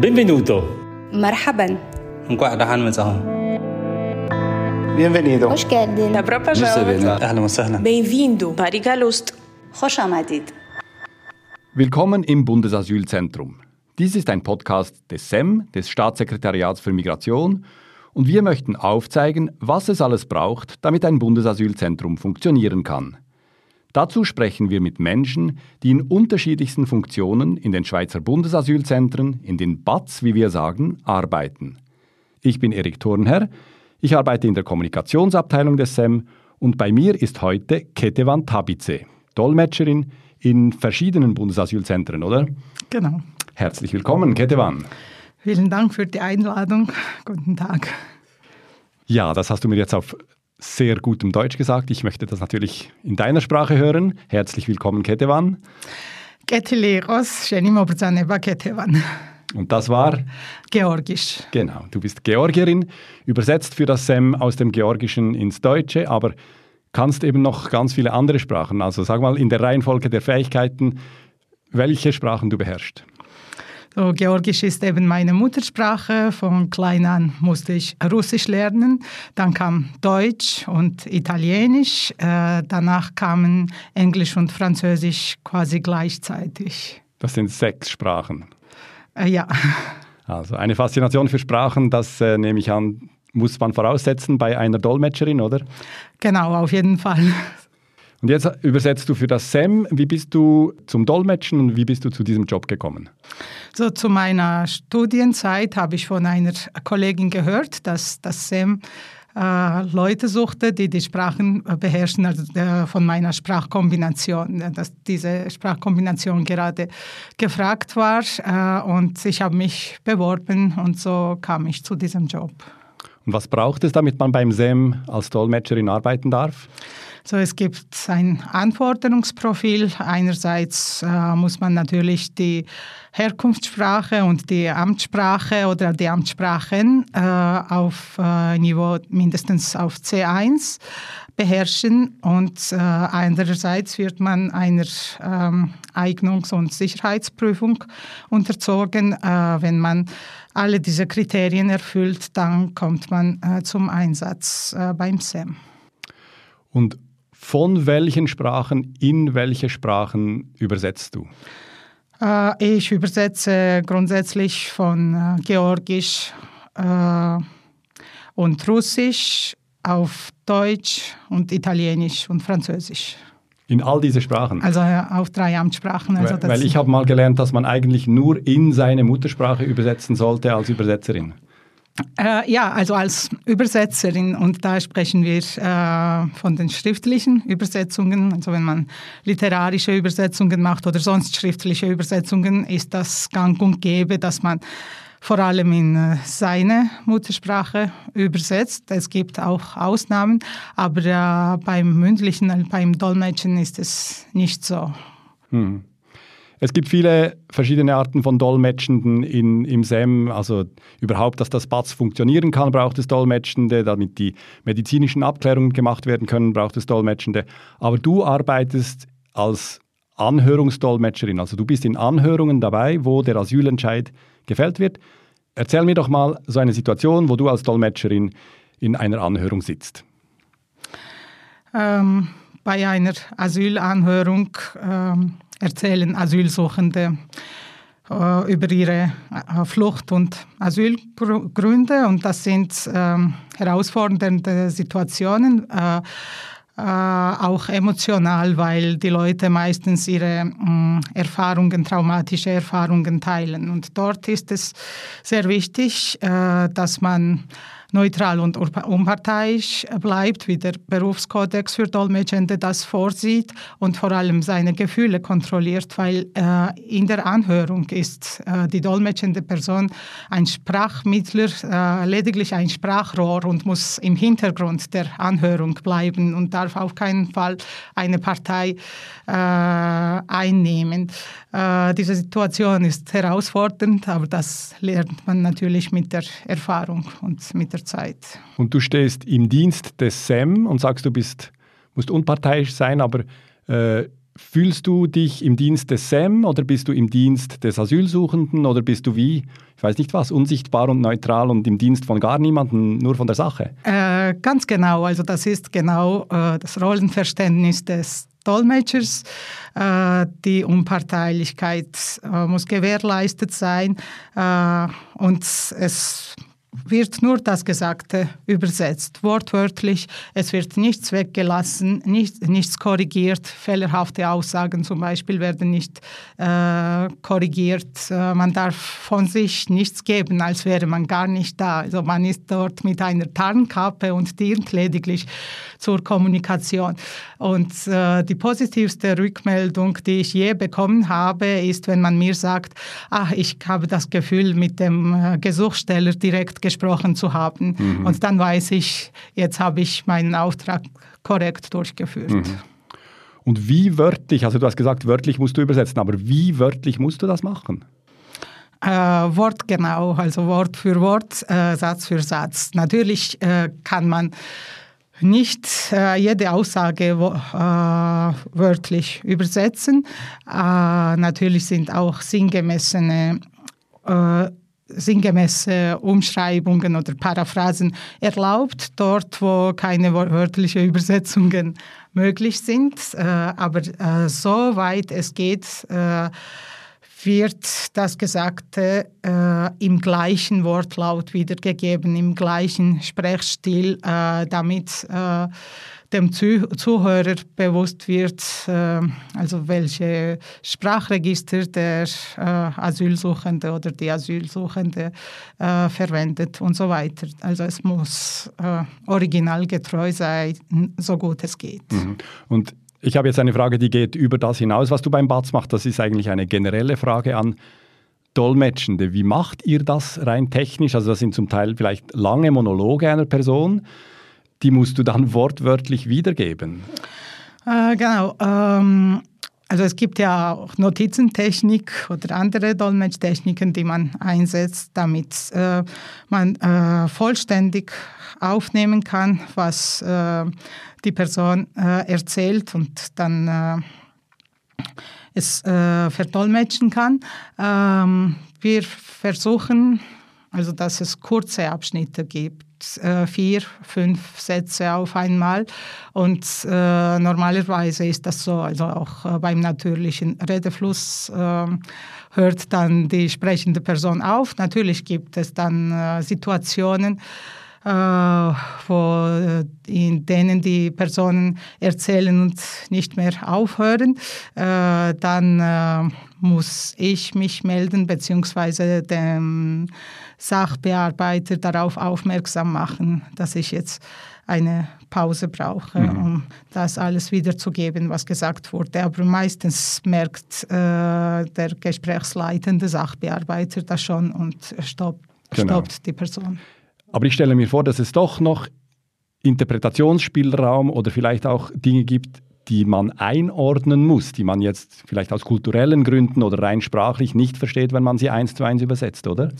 Benvenuto. Marhaban. Nkwaq dahan mitsahu. Bienvenido. Hoş geldin. Добро. Ahlan wa sahlan. Bem-vindo. Barigalost. Hoş amadid. Willkommen im Bundesasylzentrum. Dies ist ein Podcast des SEM, des Staatssekretariats für Migration, und wir möchten aufzeigen, was es alles braucht, damit ein Bundesasylzentrum funktionieren kann. Dazu sprechen wir mit Menschen, die in unterschiedlichsten Funktionen in den Schweizer Bundesasylzentren, in den BATS, wie wir sagen, arbeiten. Ich bin Erik Thurnherr, ich arbeite in der Kommunikationsabteilung des SEM und bei mir ist heute Ketevan Tabice, Dolmetscherin in verschiedenen Bundesasylzentren, oder? Genau. Herzlich willkommen, Ketevan. Vielen Dank für die Einladung. Guten Tag. Ja, das hast du mir jetzt auf sehr gutem Deutsch gesagt. Ich möchte das natürlich in deiner Sprache hören. Herzlich willkommen, Ketevan. Keteleros, Shenimo Brzaneba Ketevan. Und das war, Georgisch. genau, du bist Georgierin, übersetzt für das SEM aus dem Georgischen ins Deutsche, aber kannst eben noch ganz viele andere Sprachen. Also sag mal in der Reihenfolge der Fähigkeiten, welche Sprachen du beherrschst. So, Georgisch ist eben meine Muttersprache. Von klein an musste ich Russisch lernen. Dann kam Deutsch und Italienisch. Äh, danach kamen Englisch und Französisch quasi gleichzeitig. Das sind sechs Sprachen. Äh, ja, Also eine Faszination für Sprachen, das äh, nehme ich an, muss man voraussetzen bei einer Dolmetscherin, oder? genau, auf jeden Fall. Und jetzt übersetzt du für das SEM. Wie bist du zum Dolmetschen und wie bist du zu diesem Job gekommen? So zu meiner Studienzeit habe ich von einer Kollegin gehört, dass das SEM äh, Leute suchte, die die Sprachen äh, beherrschen, also äh, von meiner Sprachkombination, dass diese Sprachkombination gerade gefragt war und ich habe mich beworben und so kam ich zu diesem Job. Und was braucht es, damit man beim SEM als Dolmetscherin arbeiten darf? So, es gibt ein Anforderungsprofil. Einerseits äh, muss man natürlich die Herkunftssprache und die Amtssprache oder die Amtssprachen äh, auf äh, Niveau mindestens auf C1 beherrschen und äh, andererseits wird man einer ähm, Eignungs- und Sicherheitsprüfung unterzogen. Äh, wenn man alle diese Kriterien erfüllt, dann kommt man äh, zum Einsatz äh, beim SEM. Und von welchen Sprachen in welche Sprachen übersetzt du? Äh, ich übersetze grundsätzlich von äh, Georgisch äh, und Russisch auf Deutsch und Italienisch und Französisch. In all diese Sprachen? Also auf drei Amtssprachen. Also weil, weil ich habe mal gelernt, dass man eigentlich nur in seine Muttersprache übersetzen sollte als Übersetzerin. Äh, ja, also als Übersetzerin und da sprechen wir äh, von den schriftlichen Übersetzungen. Also wenn man literarische Übersetzungen macht oder sonst schriftliche Übersetzungen, ist das gang und gäbe, dass man vor allem in äh, seine Muttersprache übersetzt. Es gibt auch Ausnahmen, aber äh, beim mündlichen, äh, beim Dolmetschen ist es nicht so. Es gibt viele verschiedene Arten von Dolmetschenden in, im SEM. Also überhaupt, dass das BATS funktionieren kann, braucht es Dolmetschende. Damit die medizinischen Abklärungen gemacht werden können, braucht es Dolmetschende. Aber du arbeitest als Anhörungsdolmetscherin. Also du bist in Anhörungen dabei, wo der Asylentscheid gefällt wird. Erzähl mir doch mal so eine Situation, wo du als Dolmetscherin in einer Anhörung sitzt. Ähm, bei einer Asylanhörung ähm, erzählen Asylsuchende äh, über ihre äh, Flucht- und Asylgründe und das sind ähm, herausfordernde Situationen. Äh, äh, auch emotional, weil die Leute meistens ihre mh, Erfahrungen, traumatische Erfahrungen teilen. Und dort ist es sehr wichtig, äh, dass man neutral und unparteiisch bleibt, wie der Berufskodex für Dolmetschende das vorsieht und vor allem seine Gefühle kontrolliert, weil äh, in der Anhörung ist äh, die dolmetschende Person ein Sprachmittler, äh, lediglich ein Sprachrohr und muss im Hintergrund der Anhörung bleiben und darf auf keinen Fall eine Partei äh, einnehmen. Äh, diese Situation ist herausfordernd, aber das lernt man natürlich mit der Erfahrung und mit der Zeit. Und du stehst im Dienst des SEM und sagst, du bist, musst unparteiisch sein, aber äh, Fühlst du dich im Dienst des SEM oder bist du im Dienst des Asylsuchenden oder bist du wie, ich weiß nicht was, unsichtbar und neutral und im Dienst von gar niemandem, nur von der Sache? Äh, ganz genau, also das ist genau äh, das Rollenverständnis des Dolmetschers. Äh, die Unparteilichkeit äh, muss gewährleistet sein äh, und es wird nur das Gesagte übersetzt, wortwörtlich. Es wird nichts weggelassen, nicht, nichts korrigiert. Fehlerhafte Aussagen zum Beispiel werden nicht äh, korrigiert. Äh, man darf von sich nichts geben, als wäre man gar nicht da. Also man ist dort mit einer Tarnkappe und dient lediglich zur Kommunikation. Und äh, die positivste Rückmeldung, die ich je bekommen habe, ist, wenn man mir sagt, ach, ich habe das Gefühl, mit dem äh, Gesuchsteller direkt gesprochen zu haben. Mhm. Und dann weiß ich, jetzt habe ich meinen Auftrag korrekt durchgeführt. Mhm. Und wie wörtlich, also du hast gesagt, wörtlich musst du übersetzen, aber wie wörtlich musst du das machen? Äh, wortgenau, also Wort für Wort, äh, Satz für Satz. Natürlich äh, kann man nicht äh, jede Aussage äh, wörtlich übersetzen. Äh, natürlich sind auch sinngemessene sinngemäße Umschreibungen oder Paraphrasen erlaubt, dort wo keine wörtlichen Übersetzungen möglich sind. Äh, aber äh, soweit es geht, äh, wird das Gesagte äh, im gleichen Wortlaut wiedergegeben, im gleichen Sprechstil, äh, damit äh, dem Zuhörer bewusst wird, äh, also welche Sprachregister der äh, Asylsuchende oder die Asylsuchende äh, verwendet und so weiter. Also es muss originalgetreu sein, so gut es geht. Mhm. Und ich habe jetzt eine Frage, die geht über das hinaus, was du beim BATS machst. Das ist eigentlich eine generelle Frage an Dolmetschende. Wie macht ihr das rein technisch? Also das sind zum Teil vielleicht lange Monologe einer Person die musst du dann wortwörtlich wiedergeben. Äh, genau. Ähm, also es gibt ja auch Notizentechnik oder andere Dolmetschtechniken, die man einsetzt, damit äh, man äh, vollständig aufnehmen kann, was äh, die Person äh, erzählt und dann äh, es verdolmetschen kann. Ähm, wir versuchen, also dass es kurze Abschnitte gibt äh, vier, fünf Sätze auf einmal. Und äh, normalerweise ist das so, also auch äh, beim natürlichen Redefluss äh, hört dann die sprechende Person auf. Natürlich gibt es dann äh, Situationen, wo, in denen die Personen erzählen und nicht mehr aufhören. dann muss ich mich melden, beziehungsweise dem Sachbearbeiter darauf aufmerksam machen, dass ich jetzt eine Pause brauche, mhm. um das alles wiederzugeben, was gesagt wurde. Aber meistens merkt äh, der gesprächsleitende Sachbearbeiter das schon und stoppt, genau. stoppt die Person. Aber ich stelle mir vor, dass es doch noch Interpretationsspielraum oder vielleicht auch Dinge gibt, die man einordnen muss, die man jetzt vielleicht aus kulturellen Gründen oder rein sprachlich nicht versteht, wenn man sie eins zu eins übersetzt, oder?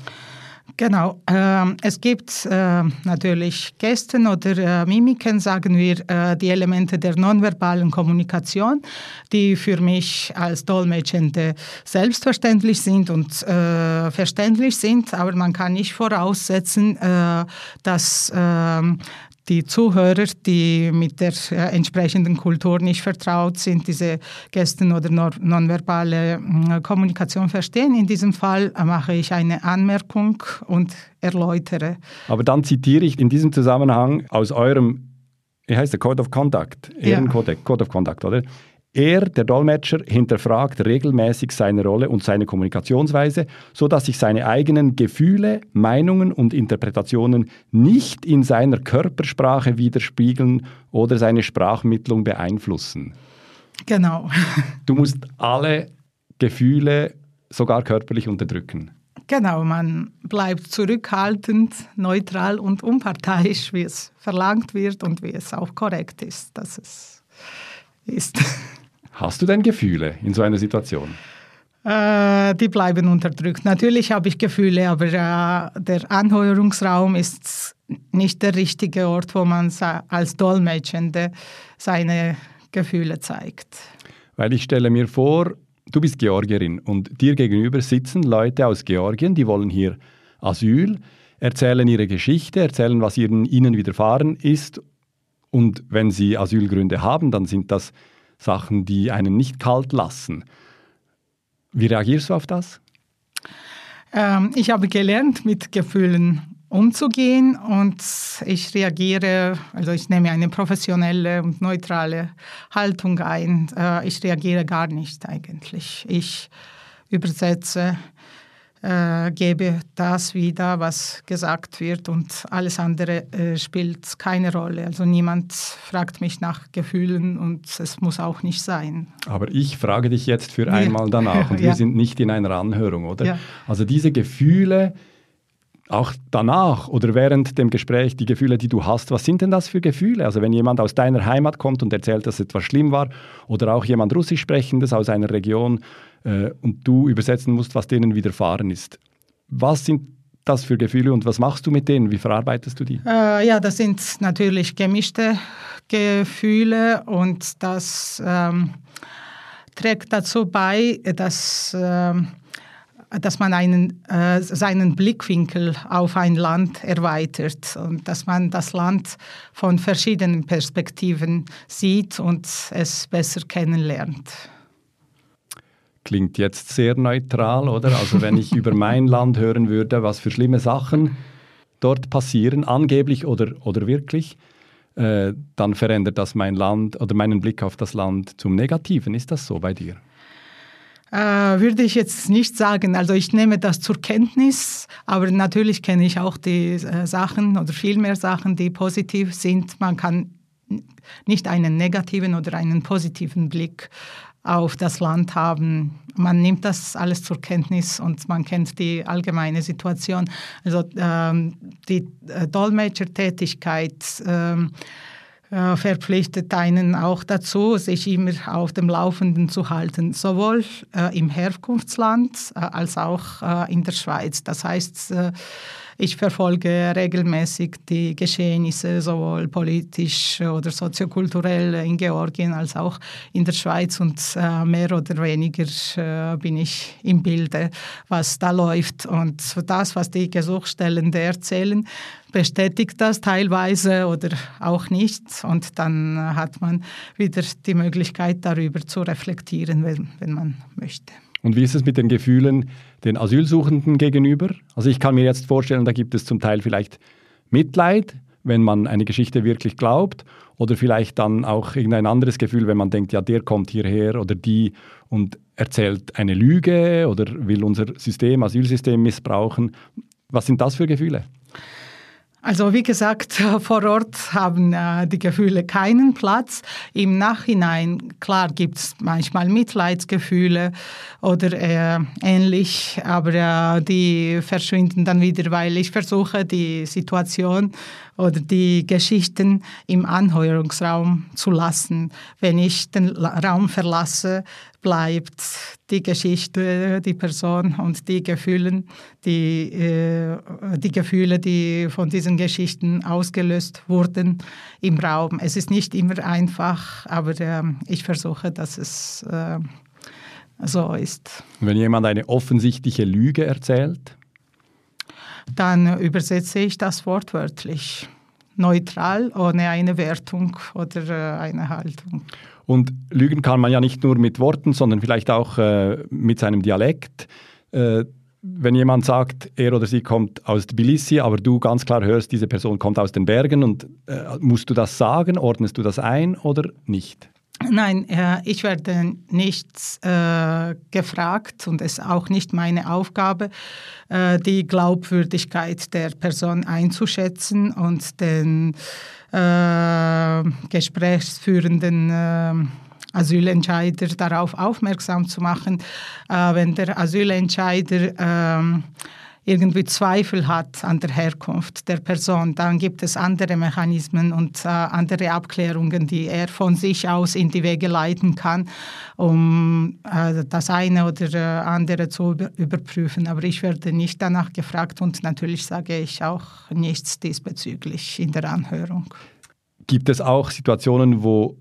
Genau. Ähm, es gibt äh, natürlich Gesten oder äh, Mimiken, sagen wir, äh, die Elemente der nonverbalen Kommunikation, die für mich als Dolmetschende selbstverständlich sind und äh, verständlich sind, aber man kann nicht voraussetzen, äh, dass ähm, die Zuhörer, die mit der äh, entsprechenden Kultur nicht vertraut sind, diese Gesten oder nonverbale äh, Kommunikation verstehen. In diesem Fall mache ich eine Anmerkung und erläutere. Aber dann zitiere ich in diesem Zusammenhang aus eurem, wie heißt der Code of Conduct, Ehrenkodex, ja. Code of Conduct, oder? Er, der Dolmetscher, hinterfragt regelmäßig seine Rolle und seine Kommunikationsweise, sodass sich seine eigenen Gefühle, Meinungen und Interpretationen nicht in seiner Körpersprache widerspiegeln oder seine Sprachmittlung beeinflussen. Genau. Du musst alle Gefühle sogar körperlich unterdrücken. Genau, man bleibt zurückhaltend, neutral und unparteiisch, wie es verlangt wird und wie es auch korrekt ist, dass es ist. Hast du denn Gefühle in so einer Situation? Äh, die bleiben unterdrückt. Natürlich habe ich Gefühle, aber äh, der Anhörungsraum ist nicht der richtige Ort, wo man als Dolmetschende seine Gefühle zeigt. Weil ich stelle mir vor, du bist Georgierin und dir gegenüber sitzen Leute aus Georgien, die wollen hier Asyl, erzählen ihre Geschichte, erzählen, was ihnen, ihnen widerfahren ist. Und wenn sie Asylgründe haben, dann sind das Sachen, die einen nicht kalt lassen. Wie reagierst du auf das? Ähm, ich habe gelernt, mit Gefühlen umzugehen und ich reagiere, also ich nehme eine professionelle und neutrale Haltung ein. Äh, ich reagiere gar nicht eigentlich. Ich übersetze äh, gebe das wieder, was gesagt wird und alles andere äh, spielt keine Rolle. Also niemand fragt mich nach Gefühlen und es muss auch nicht sein. Aber ich frage dich jetzt für einmal danach und ja. wir sind nicht in einer Anhörung, oder? Ja. Also diese Gefühle, auch danach oder während dem Gespräch, die Gefühle, die du hast, was sind denn das für Gefühle? Also wenn jemand aus deiner Heimat kommt und erzählt, dass etwas schlimm war oder auch jemand Russisch sprechendes aus einer Region, äh, und du übersetzen musst, was denen widerfahren ist. Was sind das für Gefühle und was machst du mit denen? Wie verarbeitest du die? Äh, ja, das sind natürlich gemischte Gefühle und das ähm, trägt dazu bei, dass, äh, dass man einen, äh, seinen Blickwinkel auf ein Land erweitert und dass man das Land von verschiedenen Perspektiven sieht und es besser kennenlernt klingt jetzt sehr neutral, oder? Also wenn ich über mein Land hören würde, was für schlimme Sachen dort passieren, angeblich oder, oder wirklich, äh, dann verändert das mein Land oder meinen Blick auf das Land zum Negativen. Ist das so bei dir? Äh, würde ich jetzt nicht sagen. Also ich nehme das zur Kenntnis, aber natürlich kenne ich auch die äh, Sachen oder viel mehr Sachen, die positiv sind. Man kann nicht einen negativen oder einen positiven Blick auf das Land haben. Man nimmt das alles zur Kenntnis und man kennt die allgemeine Situation. Also ähm, die äh, Dolmetschertätigkeit ähm, äh, verpflichtet einen auch dazu, sich immer auf dem Laufenden zu halten, sowohl äh, im Herkunftsland äh, als auch äh, in der Schweiz. Das heißt, äh, ich verfolge regelmäßig die Geschehnisse, sowohl politisch oder soziokulturell in Georgien als auch in der Schweiz. Und äh, mehr oder weniger äh, bin ich im Bilde, was da läuft. Und das, was die Gesuchstellenden erzählen, bestätigt das teilweise oder auch nicht. Und dann hat man wieder die Möglichkeit, darüber zu reflektieren, wenn, wenn man möchte. Und wie ist es mit den Gefühlen den Asylsuchenden gegenüber? Also ich kann mir jetzt vorstellen, da gibt es zum Teil vielleicht Mitleid, wenn man eine Geschichte wirklich glaubt, oder vielleicht dann auch irgendein anderes Gefühl, wenn man denkt, ja, der kommt hierher oder die und erzählt eine Lüge oder will unser System, Asylsystem missbrauchen. Was sind das für Gefühle? Also wie gesagt, vor Ort haben äh, die Gefühle keinen Platz. Im Nachhinein, klar, gibt es manchmal Mitleidsgefühle oder äh, ähnlich, aber äh, die verschwinden dann wieder, weil ich versuche, die Situation oder die Geschichten im Anhörungsraum zu lassen. Wenn ich den Raum verlasse, bleibt die Geschichte, die Person und die Gefühle, die, äh, die Gefühle, die von diesen Geschichten ausgelöst wurden, im Raum. Es ist nicht immer einfach, aber äh, ich versuche, dass es äh, so ist. Wenn jemand eine offensichtliche Lüge erzählt? Dann übersetze ich das wortwörtlich. Neutral, ohne eine Wertung oder äh, eine Haltung. Und lügen kann man ja nicht nur mit Worten, sondern vielleicht auch äh, mit seinem Dialekt. Äh, wenn jemand sagt, er oder sie kommt aus Tbilisi, aber du ganz klar hörst, diese Person kommt aus den Bergen, und äh, musst du das sagen, ordnest du das ein oder nicht? Nein, äh, ich werde nicht äh, gefragt und es ist auch nicht meine Aufgabe, äh, die Glaubwürdigkeit der Person einzuschätzen und den äh, gesprächsführenden äh, Asylentscheider darauf aufmerksam zu machen, äh, wenn der Asylentscheider ähm, irgendwie Zweifel hat an der Herkunft der Person, dann gibt es andere Mechanismen und äh, andere Abklärungen, die er von sich aus in die Wege leiten kann, um äh, das eine oder äh, andere zu über überprüfen. Aber ich werde nicht danach gefragt und natürlich sage ich auch nichts diesbezüglich in der Anhörung. Gibt es auch Situationen, wo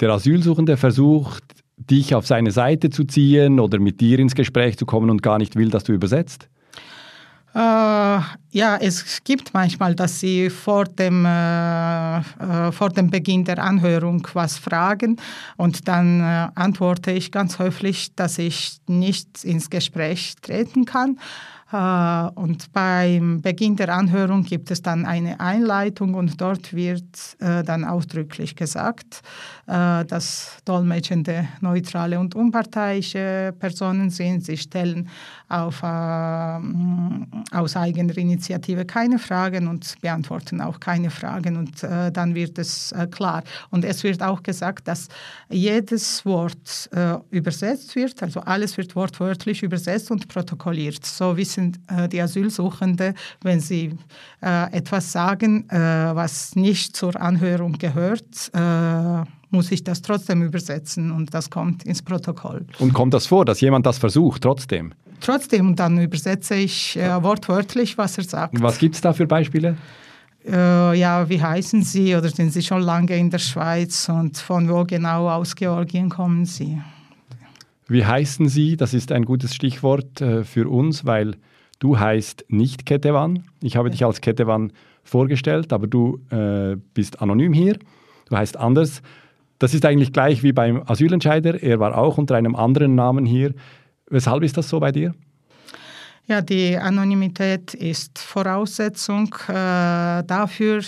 der Asylsuchende versucht, dich auf seine Seite zu ziehen oder mit dir ins Gespräch zu kommen und gar nicht will, dass du übersetzt? Äh, ja, es gibt manchmal, dass sie vor dem, äh, äh, vor dem Beginn der Anhörung was fragen und dann äh, antworte ich ganz höflich, dass ich nicht ins Gespräch treten kann. Äh, und beim Beginn der Anhörung gibt es dann eine Einleitung und dort wird äh, dann ausdrücklich gesagt, äh, dass Dolmetschende neutrale und unparteiische Personen sind. Sie stellen auf, aus eigener Initiative keine Fragen und beantworten auch keine Fragen. Und dann wird es klar. Und es wird auch gesagt, dass jedes Wort übersetzt wird, also alles wird wortwörtlich übersetzt und protokolliert. So wissen wissen äh, die Asylsuchenden, wenn sie äh, etwas sagen, äh, was nicht zur Anhörung gehört, muss ich das trotzdem übersetzen und das kommt ins Protokoll. Und kommt das vor, dass jemand das versucht, trotzdem? Trotzdem, dann übersetze ich äh, wortwörtlich, was er sagt. Was gibt es da für Beispiele? Äh, ja, wie heißen Sie oder sind Sie schon lange in der Schweiz und von wo genau aus Georgien kommen Sie? Wie heißen Sie? Das ist ein gutes Stichwort äh, für uns, weil Du heißt nicht Ketevan. Ich habe dich als Ketevan vorgestellt, aber du äh, bist anonym hier. Du heißt anders. Das ist eigentlich gleich wie beim Asylentscheider. Er war auch unter einem anderen Namen hier. Weshalb ist das so bei dir? Ja, die Anonymität ist Voraussetzung äh, dafür,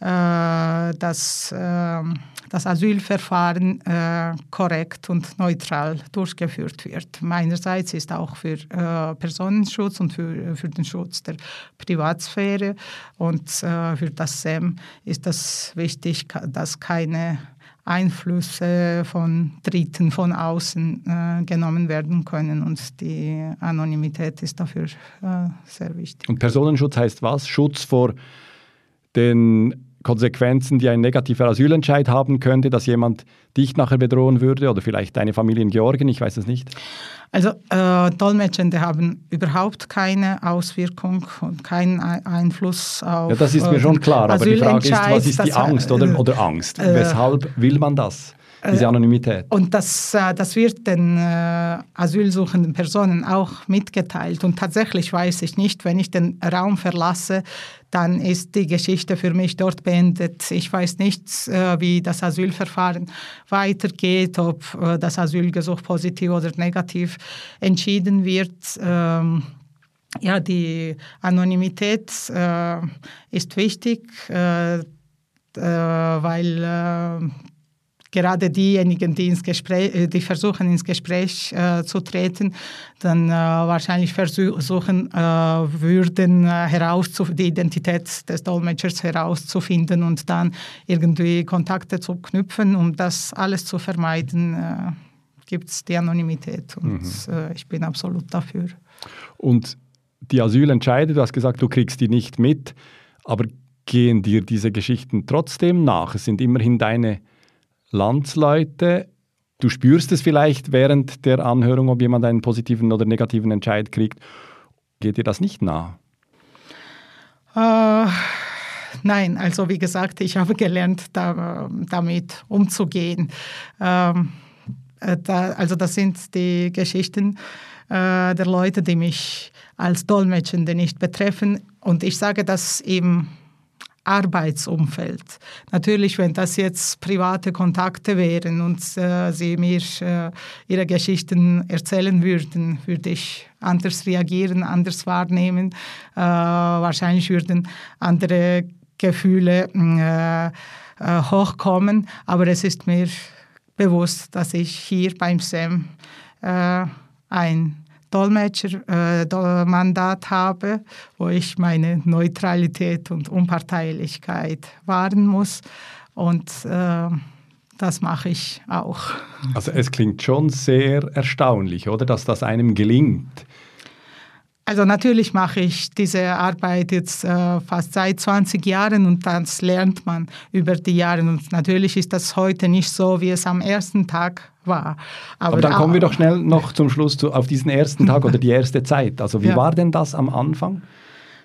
äh, dass äh, das Asylverfahren äh, korrekt und neutral durchgeführt wird. Meinerseits ist auch für äh, Personenschutz und für, für den Schutz der Privatsphäre und äh, für das SEM ist das wichtig, dass keine Einflüsse von Dritten von außen äh, genommen werden können und die Anonymität ist dafür äh, sehr wichtig. Und Personenschutz heißt was? Schutz vor den Konsequenzen, die ein negativer Asylentscheid haben könnte, dass jemand dich nachher bedrohen würde oder vielleicht deine Familie in Georgien, ich weiß es nicht? Also äh, Dolmetschende haben überhaupt keine Auswirkung und keinen Einfluss auf. Ja, das ist mir schon klar, aber die Frage ist, was ist die Angst oder, äh, oder Angst? Äh, Weshalb will man das? Diese äh, Anonymität. Und das, äh, das wird den äh, asylsuchenden Personen auch mitgeteilt. Und tatsächlich weiß ich nicht, wenn ich den Raum verlasse, dann ist die Geschichte für mich dort beendet. Ich weiß nicht, wie das Asylverfahren weitergeht, ob das Asylgesuch positiv oder negativ entschieden wird. Ähm, ja, die Anonymität ist wichtig, weil gerade diejenigen, die, ins Gespräch, äh, die versuchen, ins Gespräch äh, zu treten, dann äh, wahrscheinlich versuchen äh, würden, äh, die Identität des Dolmetschers herauszufinden und dann irgendwie Kontakte zu knüpfen. Um das alles zu vermeiden, äh, gibt es die Anonymität und mhm. Äh, ich bin absolut dafür. Und die Asylentscheide, du hast gesagt, du kriegst die nicht mit, aber gehen dir diese Geschichten trotzdem nach? Es sind immerhin deine Landsleute. Du spürst es vielleicht während der Anhörung, ob jemand einen positiven oder negativen Entscheid kriegt. Geht dir das nicht nah? Uh, nein, also wie gesagt, ich habe gelernt, da, damit umzugehen. Ähm, äh, da, also das sind die Geschichten äh, der Leute, die mich als Dolmetschende nicht betreffen. Und ich sage das eben Arbeitsumfeld. Natürlich, wenn das jetzt private Kontakte wären und äh, sie mir äh, ihre Geschichten erzählen würden, würde ich anders reagieren, anders wahrnehmen. Äh, wahrscheinlich würden andere Gefühle äh, äh, hochkommen, aber es ist mir bewusst, dass ich hier beim SEM äh, ein Dolmetschermandat äh, habe, wo ich meine Neutralität und Unparteilichkeit wahren muss. Und äh, das mache ich auch. Also es klingt schon sehr erstaunlich, oder, dass das einem gelingt. Also natürlich mache ich diese Arbeit jetzt äh, fast seit 20 Jahren und das lernt man über die Jahre. Und natürlich ist das heute nicht so, wie es am ersten Tag war. Aber, Aber dann kommen wir doch schnell noch zum Schluss zu, auf diesen ersten Tag oder die erste Zeit. Also wie ja. war denn das am Anfang?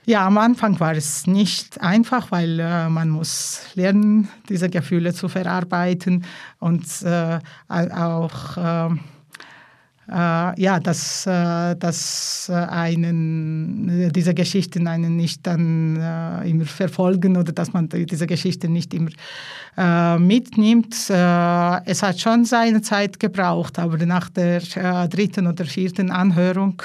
Ja, am Anfang war es nicht einfach, weil äh, man muss lernen, diese Gefühle zu verarbeiten und äh, auch äh, ja, dass, äh, dass äh, einen, diese Geschichten einen nicht dann äh, immer verfolgen oder dass man diese Geschichten nicht immer äh, mitnimmt. Äh, es hat schon seine Zeit gebraucht, aber nach der dritten oder vierten Anhörung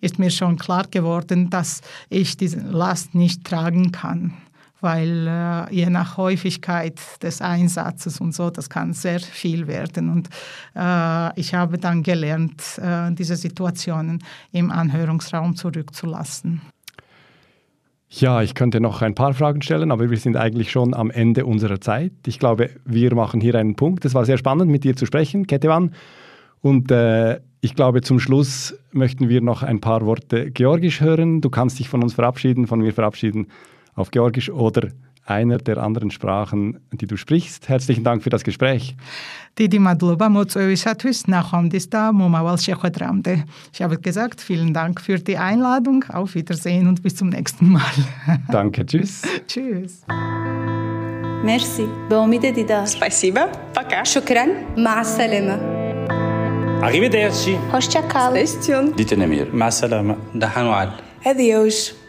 ist mir schon klar geworden, dass ich diese Last nicht tragen kann weil äh, je nach Häufigkeit des Einsatzes und so, das kann sehr viel werden. Und äh, ich habe dann gelernt, äh, diese Situationen im Anhörungsraum zurückzulassen. Ja, ich könnte noch ein paar Fragen stellen, aber wir sind eigentlich schon am Ende unserer Zeit. Ich glaube, wir machen hier einen Punkt. Es war sehr spannend, mit dir zu sprechen, Ketevan. Und äh, ich glaube, zum Schluss möchten wir noch ein paar Worte Georgisch hören. Du kannst dich von uns verabschieden, von mir verabschieden auf Georgisch oder einer der anderen Sprachen, die du sprichst. Herzlichen Dank für das Gespräch. დიდი მადლობა მოწვევისათვის, ნახვამდის და მომავალ შეხვედრამდე. Ich habe gesagt, vielen Dank für die Einladung. Auf Wiedersehen und bis zum nächsten Mal. Danke, tschüss. tschüss. مرسی به امید دیدار Спасибо. Пока. شكرا مع السلامة Arrivederci. Hoşça kal. Stay tuned. Dite Nemir. مع السلامة. Dahanual. Adeus.